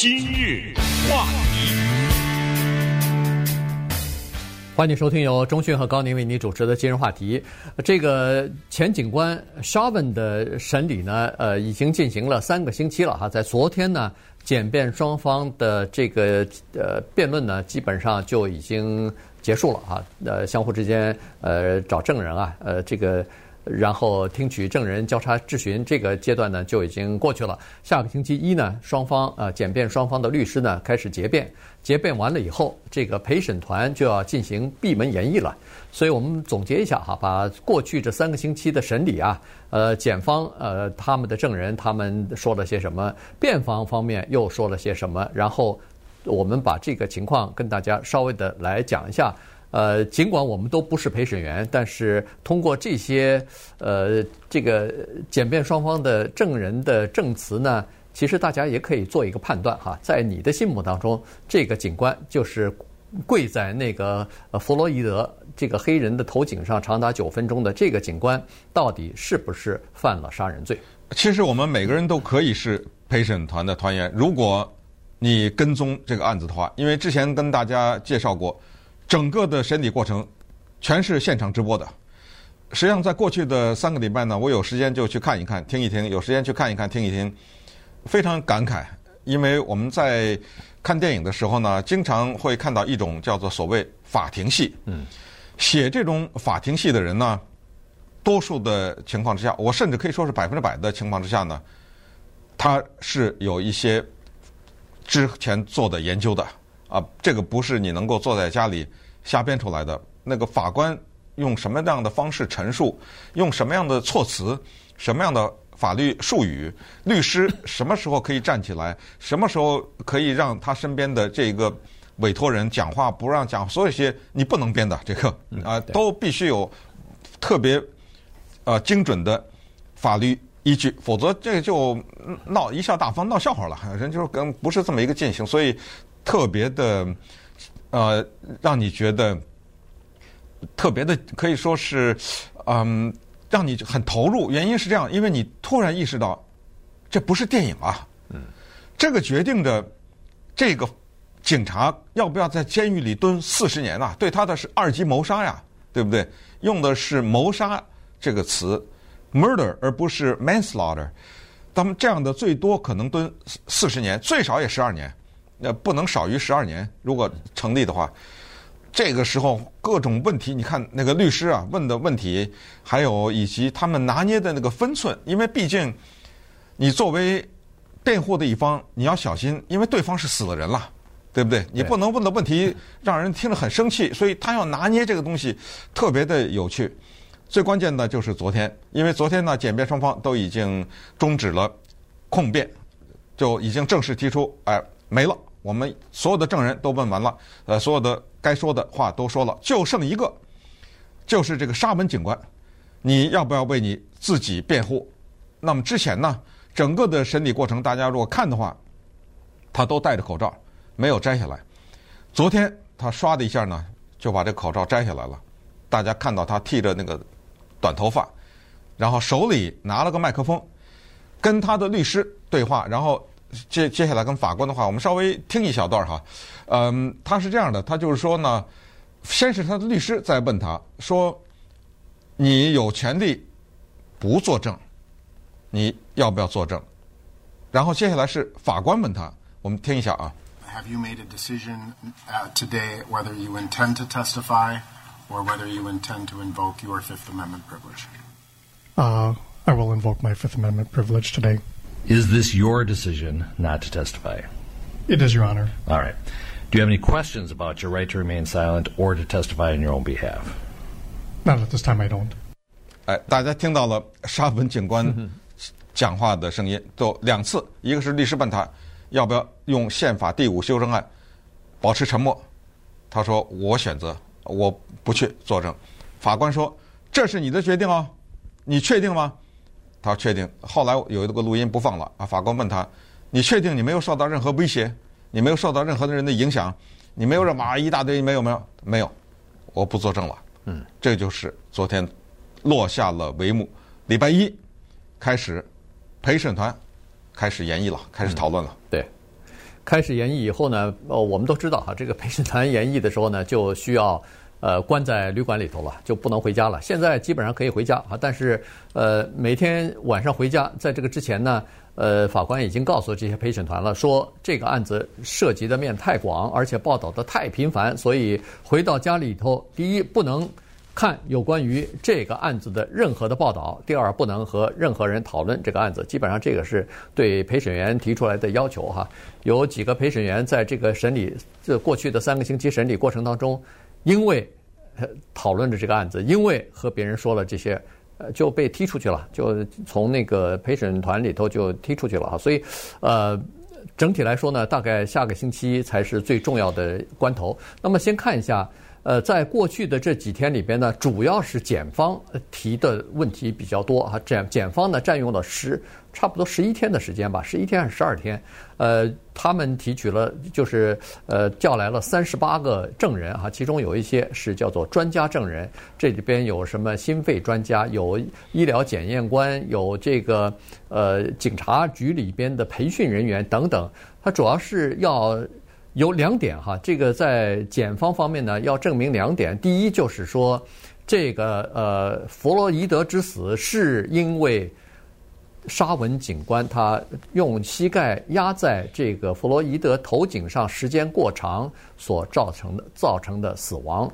今日话题，欢迎收听由中讯和高宁为您主持的今日话题。这个前警官 Shavin 的审理呢，呃，已经进行了三个星期了哈，在昨天呢，检辩双方的这个呃辩论呢，基本上就已经结束了哈，呃，相互之间呃找证人啊，呃，这个。然后听取证人交叉质询这个阶段呢，就已经过去了。下个星期一呢，双方呃检辩双方的律师呢开始结辩，结辩完了以后，这个陪审团就要进行闭门研议了。所以我们总结一下哈，把过去这三个星期的审理啊，呃，检方呃他们的证人他们说了些什么，辩方方面又说了些什么，然后我们把这个情况跟大家稍微的来讲一下。呃，尽管我们都不是陪审员，但是通过这些呃这个检辩双方的证人的证词呢，其实大家也可以做一个判断哈，在你的心目当中，这个警官就是跪在那个弗洛伊德这个黑人的头颈上长达九分钟的这个警官，到底是不是犯了杀人罪？其实我们每个人都可以是陪审团的团员，如果你跟踪这个案子的话，因为之前跟大家介绍过。整个的审理过程全是现场直播的。实际上，在过去的三个礼拜呢，我有时间就去看一看、听一听；有时间去看一看、听一听，非常感慨。因为我们在看电影的时候呢，经常会看到一种叫做所谓法庭戏。嗯。写这种法庭戏的人呢，多数的情况之下，我甚至可以说是百分之百的情况之下呢，他是有一些之前做的研究的。啊，这个不是你能够坐在家里瞎编出来的。那个法官用什么样的方式陈述，用什么样的措辞，什么样的法律术语，律师什么时候可以站起来，什么时候可以让他身边的这个委托人讲话，不让讲，所有些你不能编的这个啊，都必须有特别呃精准的法律依据，否则这个就闹一下大方，闹笑话了，人就是跟不是这么一个进行，所以。特别的，呃，让你觉得特别的，可以说是，嗯，让你很投入。原因是这样，因为你突然意识到，这不是电影啊。嗯。这个决定着这个警察要不要在监狱里蹲四十年啊？对他的是二级谋杀呀，对不对？用的是谋杀这个词，murder，而不是 manslaughter。他们这样的最多可能蹲四十年，最少也十二年。那不能少于十二年，如果成立的话，这个时候各种问题，你看那个律师啊问的问题，还有以及他们拿捏的那个分寸，因为毕竟你作为辩护的一方，你要小心，因为对方是死了人了，对不对？你不能问的问题让人听了很生气，所以他要拿捏这个东西特别的有趣。最关键的就是昨天，因为昨天呢，检辩双方都已经终止了控辩，就已经正式提出，哎，没了。我们所有的证人都问完了，呃，所有的该说的话都说了，就剩一个，就是这个沙文警官，你要不要为你自己辩护？那么之前呢，整个的审理过程，大家如果看的话，他都戴着口罩，没有摘下来。昨天他唰的一下呢，就把这口罩摘下来了，大家看到他剃着那个短头发，然后手里拿了个麦克风，跟他的律师对话，然后。接接下来跟法官的话，我们稍微听一小段哈。嗯，他是这样的，他就是说呢，先是他的律师在问他说：“你有权利不作证，你要不要作证？”然后接下来是法官问他，我们听一下啊。Have you made a decision today whether you intend to testify or whether you intend to invoke your Fifth Amendment privilege? Uh, I will invoke my Fifth Amendment privilege today. Is this your decision not to testify? It is, Your Honor. All right. Do you have any questions about your right to remain silent or to testify on your own behalf? Not at this time, I don't. 哎，大家听到了沙文警官讲话的声音，都两次，一个是律师问他要不要用宪法第五修正案保持沉默，他说我选择我不去作证。法官说这是你的决定哦，你确定吗？他确定，后来有一个录音不放了啊。法官问他：“你确定你没有受到任何威胁？你没有受到任何的人的影响？你没有让马一大堆没有没有没有？我不作证了。”嗯，这就是昨天落下了帷幕。礼拜一开始，陪审团开始研议了，开始讨论了。嗯、对，开始研议以后呢，呃，我们都知道哈，这个陪审团研议的时候呢，就需要呃关在旅馆里头了，就不能回家了。现在基本上可以回家啊，但是呃每天晚上回家，在这个之前呢，呃法官已经告诉这些陪审团了，说这个案子涉及的面太广，而且报道的太频繁，所以回到家里头，第一不能。看有关于这个案子的任何的报道。第二，不能和任何人讨论这个案子。基本上，这个是对陪审员提出来的要求哈。有几个陪审员在这个审理这过去的三个星期审理过程当中，因为讨论着这个案子，因为和别人说了这些，呃，就被踢出去了，就从那个陪审团里头就踢出去了哈。所以，呃，整体来说呢，大概下个星期才是最重要的关头。那么，先看一下。呃，在过去的这几天里边呢，主要是检方提的问题比较多啊。检检方呢占用了十差不多十一天的时间吧，十一天还是十二天？呃，他们提取了就是呃叫来了三十八个证人哈，其中有一些是叫做专家证人，这里边有什么心肺专家，有医疗检验官，有这个呃警察局里边的培训人员等等，他主要是要。有两点哈，这个在检方方面呢，要证明两点。第一就是说，这个呃，弗洛伊德之死是因为沙文警官他用膝盖压在这个弗洛伊德头颈上时间过长所造成的造成的死亡。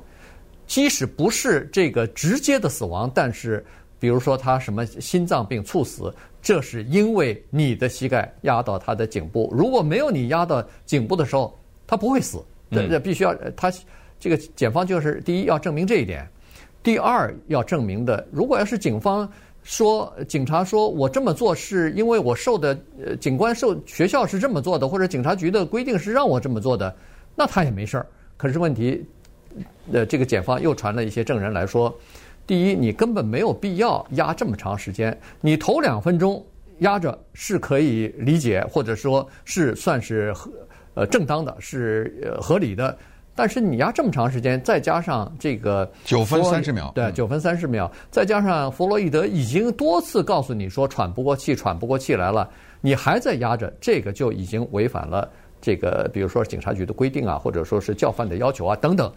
即使不是这个直接的死亡，但是比如说他什么心脏病猝死，这是因为你的膝盖压到他的颈部。如果没有你压到颈部的时候，他不会死，这这必须要他这个检方就是第一要证明这一点，第二要证明的，如果要是警方说警察说我这么做是因为我受的呃警官受学校是这么做的，或者警察局的规定是让我这么做的，那他也没事儿。可是问题，呃，这个检方又传了一些证人来说，第一你根本没有必要压这么长时间，你头两分钟压着是可以理解，或者说是算是。呃，正当的是呃合理的，但是你压这么长时间，再加上这个九分三十秒，对，九分三十秒，再加上弗洛伊德已经多次告诉你说喘不过气，喘不过气来了，你还在压着，这个就已经违反了这个，比如说警察局的规定啊，或者说是教范的要求啊等等，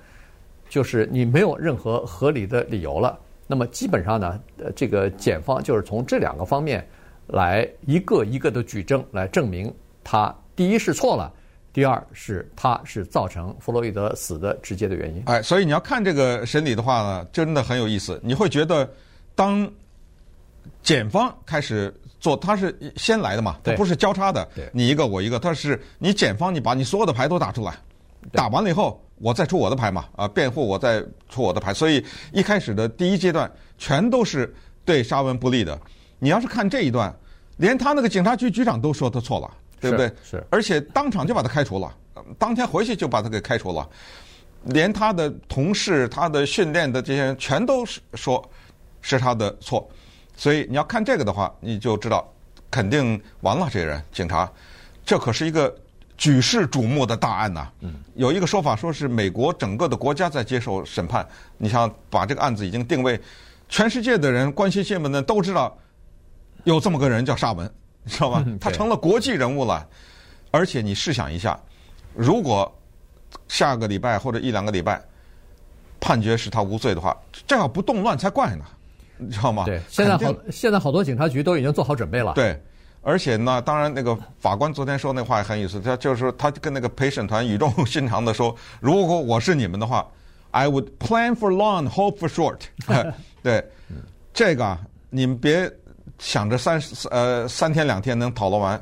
就是你没有任何合理的理由了。那么基本上呢，呃，这个检方就是从这两个方面来一个一个的举证，来证明他第一是错了。第二是，他是造成弗洛伊德死的直接的原因。哎，所以你要看这个审理的话呢，真的很有意思。你会觉得，当检方开始做，他是先来的嘛，他不是交叉的，你一个我一个，他是你检方，你把你所有的牌都打出来，打完了以后，我再出我的牌嘛，啊，辩护我再出我的牌。所以一开始的第一阶段全都是对沙文不利的。你要是看这一段，连他那个警察局局长都说他错了。对不对？是，是，而且当场就把他开除了，当天回去就把他给开除了，连他的同事、他的训练的这些人全都是说是他的错，所以你要看这个的话，你就知道肯定完了。这些人警察，这可是一个举世瞩目的大案呐。嗯。有一个说法说是美国整个的国家在接受审判，你像把这个案子已经定位，全世界的人关心新闻的都知道有这么个人叫沙文。你知道吧？他成了国际人物了，而且你试想一下，如果下个礼拜或者一两个礼拜判决是他无罪的话，这要不动乱才怪呢，你知道吗？对，现在好，现在好多警察局都已经做好准备了。对，而且呢，当然那个法官昨天说那话也很有意思，他就是说他跟那个陪审团语重心长的说，如果我是你们的话，I would plan for long, hope for short。对，这个你们别。想着三呃三天两天能讨论完，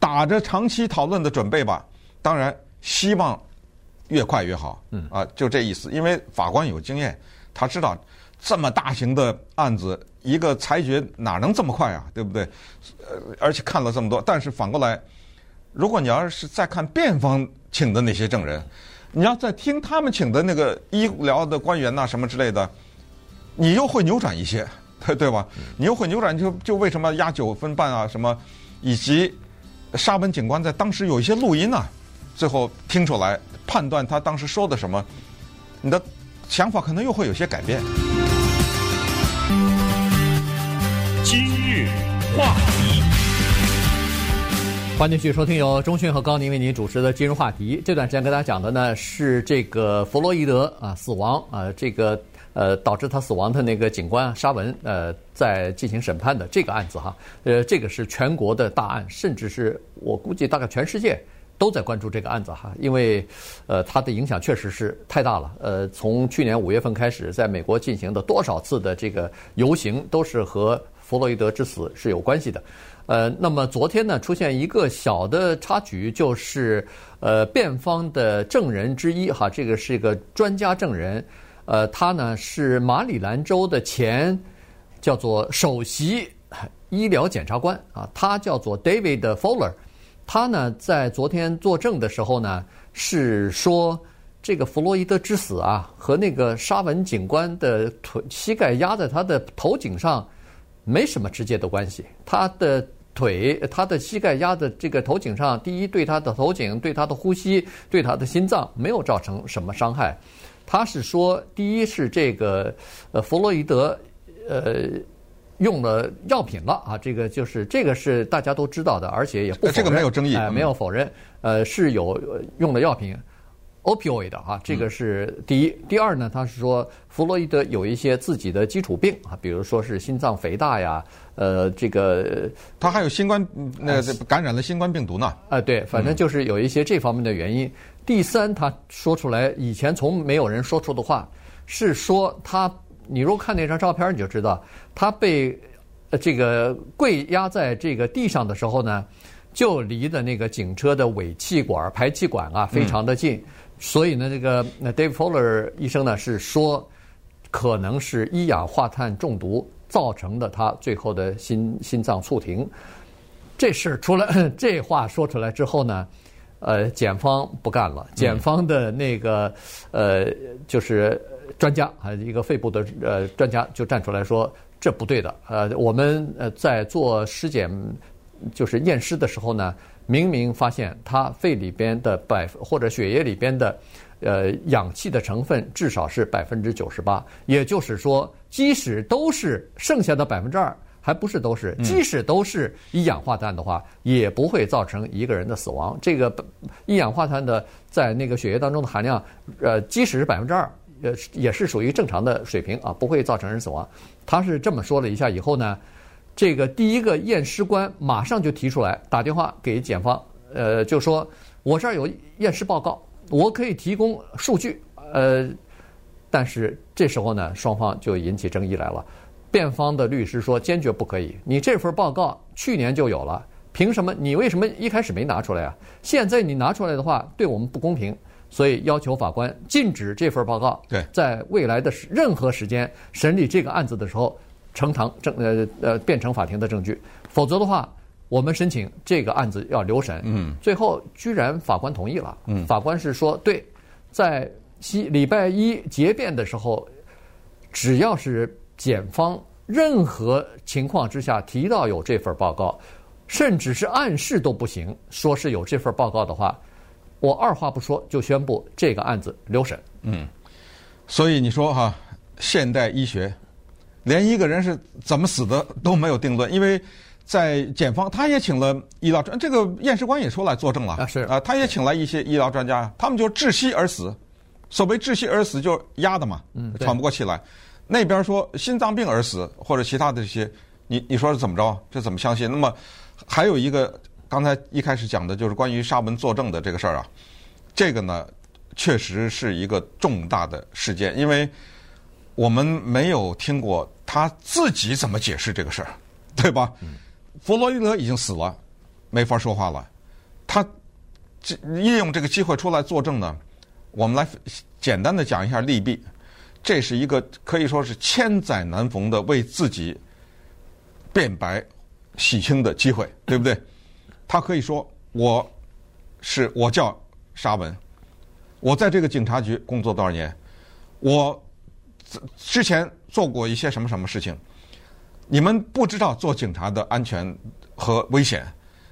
打着长期讨论的准备吧。当然，希望越快越好。嗯啊，就这意思。因为法官有经验，他知道这么大型的案子，一个裁决哪能这么快啊？对不对？呃，而且看了这么多。但是反过来，如果你要是再看辩方请的那些证人，你要再听他们请的那个医疗的官员呐什么之类的，你又会扭转一些。对对吧？你又会扭转，就就为什么压九分半啊？什么，以及沙文警官在当时有一些录音啊，最后听出来判断他当时说的什么，你的想法可能又会有些改变。今日话题，欢迎继续收听由中讯和高宁为您主持的今日话题。这段时间跟大家讲的呢是这个弗洛伊德啊死亡啊，这个呃导致他死亡的那个警官沙文呃在进行审判的这个案子哈，呃这个是全国的大案，甚至是我估计大概全世界都在关注这个案子哈，因为呃它的影响确实是太大了。呃，从去年五月份开始，在美国进行的多少次的这个游行都是和弗洛伊德之死是有关系的。呃，那么昨天呢，出现一个小的插曲，就是呃，辩方的证人之一哈，这个是一个专家证人，呃，他呢是马里兰州的前叫做首席医疗检察官啊，他叫做 David Fowler，他呢在昨天作证的时候呢，是说这个弗洛伊德之死啊和那个沙文警官的腿膝盖压在他的头颈上没什么直接的关系，他的。腿，他的膝盖压在这个头颈上，第一，对他的头颈、对他的呼吸、对他的心脏没有造成什么伤害。他是说，第一是这个呃弗洛伊德呃用了药品了啊，这个就是这个是大家都知道的，而且也不否认，这个没有争议，哎，没有否认，呃是有用的药品。Opioid 啊，这个是第一。第二呢，他是说弗洛伊德有一些自己的基础病啊，比如说是心脏肥大呀，呃，这个他还有新冠那个感染了新冠病毒呢。啊，对，反正就是有一些这方面的原因。嗯、第三，他说出来以前从没有人说出的话，是说他，你如果看那张照片，你就知道他被这个跪压在这个地上的时候呢，就离的那个警车的尾气管、排气管啊非常的近。嗯所以呢，这个那 Dave Fowler 医生呢是说，可能是一氧化碳中毒造成的，他最后的心心脏猝停。这事出来，这话说出来之后呢，呃，检方不干了，检方的那个呃，就是专家啊，一个肺部的呃专家就站出来说，这不对的。呃，我们呃在做尸检，就是验尸的时候呢。明明发现他肺里边的百或者血液里边的，呃，氧气的成分至少是百分之九十八，也就是说，即使都是剩下的百分之二，还不是都是，即使都是一氧化碳的话，也不会造成一个人的死亡。这个一氧化碳的在那个血液当中的含量，呃，即使是百分之二，呃，也是属于正常的水平啊，不会造成人死亡。他是这么说了一下以后呢。这个第一个验尸官马上就提出来，打电话给检方，呃，就说我这儿有验尸报告，我可以提供数据，呃，但是这时候呢，双方就引起争议来了。辩方的律师说坚决不可以，你这份报告去年就有了，凭什么你为什么一开始没拿出来啊？现在你拿出来的话，对我们不公平，所以要求法官禁止这份报告。在未来的任何时间审理这个案子的时候。呈堂证呃呃变成法庭的证据，否则的话，我们申请这个案子要留审。嗯，最后居然法官同意了。嗯，法官是说，对，在西礼拜一结辩的时候，只要是检方任何情况之下提到有这份报告，甚至是暗示都不行，说是有这份报告的话，我二话不说就宣布这个案子留审。嗯，所以你说哈，现代医学。连一个人是怎么死的都没有定论，因为在检方他也请了医疗专，这个验尸官也出来作证了啊，是啊，他也请来一些医疗专家，他们就窒息而死。所谓窒息而死，就是压的嘛，嗯，喘不过气来。那边说心脏病而死或者其他的这些，你你说是怎么着？这怎么相信？那么还有一个，刚才一开始讲的就是关于沙文作证的这个事儿啊，这个呢确实是一个重大的事件，因为我们没有听过。他自己怎么解释这个事儿，对吧？弗洛伊德已经死了，没法说话了。他这利用这个机会出来作证呢，我们来简单的讲一下利弊。这是一个可以说是千载难逢的为自己辩白洗清的机会，对不对？他可以说：“我是我叫沙文，我在这个警察局工作多少年？我之前。”做过一些什么什么事情？你们不知道做警察的安全和危险，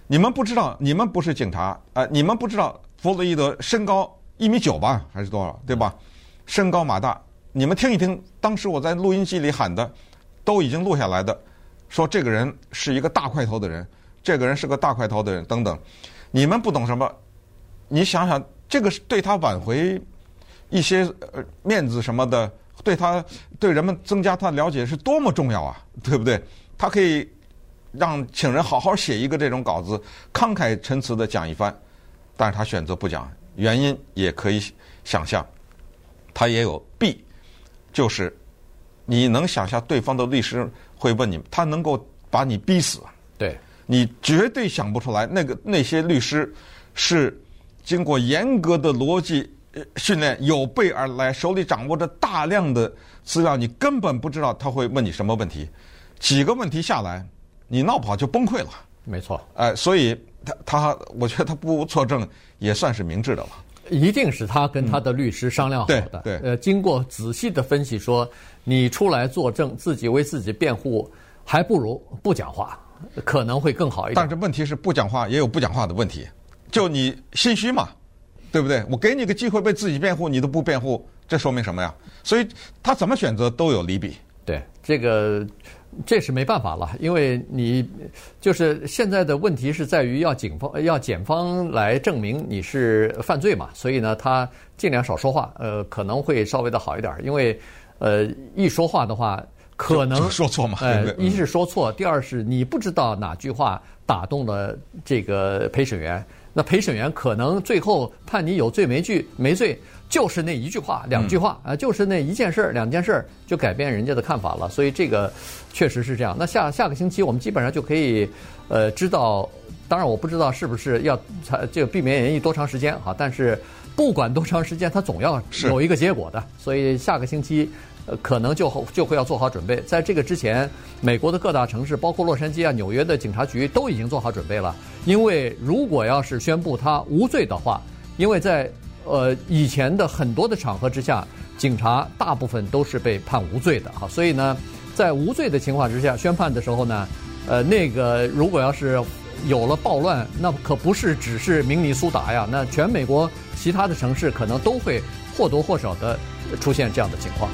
你们不知道，你们不是警察啊、呃！你们不知道弗洛伊德身高一米九吧，还是多少？对吧？身高马大，你们听一听，当时我在录音机里喊的，都已经录下来的，说这个人是一个大块头的人，这个人是个大块头的人等等，你们不懂什么，你想想，这个是对他挽回一些呃面子什么的，对他对人们增加他的了解是多么重要啊，对不对？他可以让请人好好写一个这种稿子，慷慨陈词的讲一番，但是他选择不讲，原因也可以想象，他也有弊，就是你能想象对方的律师会问你，他能够把你逼死。对，你绝对想不出来，那个那些律师是经过严格的逻辑训练，有备而来，手里掌握着大量的资料，你根本不知道他会问你什么问题。几个问题下来，你闹不好就崩溃了。没错，哎、呃，所以他他，我觉得他不作证也算是明智的了。一定是他跟他的律师商量好的。嗯、对，对呃，经过仔细的分析说，说你出来作证，自己为自己辩护，还不如不讲话。可能会更好一点，但是问题是不讲话也有不讲话的问题，就你心虚嘛，对不对？我给你个机会为自己辩护，你都不辩护，这说明什么呀？所以他怎么选择都有利弊。对，这个这是没办法了，因为你就是现在的问题是在于要警方要检方来证明你是犯罪嘛，所以呢，他尽量少说话，呃，可能会稍微的好一点，因为呃一说话的话。可能说错嘛？呃，一是说错，第二是你不知道哪句话打动了这个陪审员，那陪审员可能最后判你有罪没罪，没罪就是那一句话、两句话啊，就是那一件事儿、两件事儿就改变人家的看法了。所以这个确实是这样。那下下个星期我们基本上就可以呃知道，当然我不知道是不是要才这个避免演绎多长时间哈，但是不管多长时间，它总要有一个结果的。所以下个星期。呃，可能就就会要做好准备。在这个之前，美国的各大城市，包括洛杉矶啊、纽约的警察局都已经做好准备了。因为如果要是宣布他无罪的话，因为在呃以前的很多的场合之下，警察大部分都是被判无罪的哈。所以呢，在无罪的情况之下宣判的时候呢，呃，那个如果要是有了暴乱，那可不是只是明尼苏达呀，那全美国其他的城市可能都会或多或少的出现这样的情况。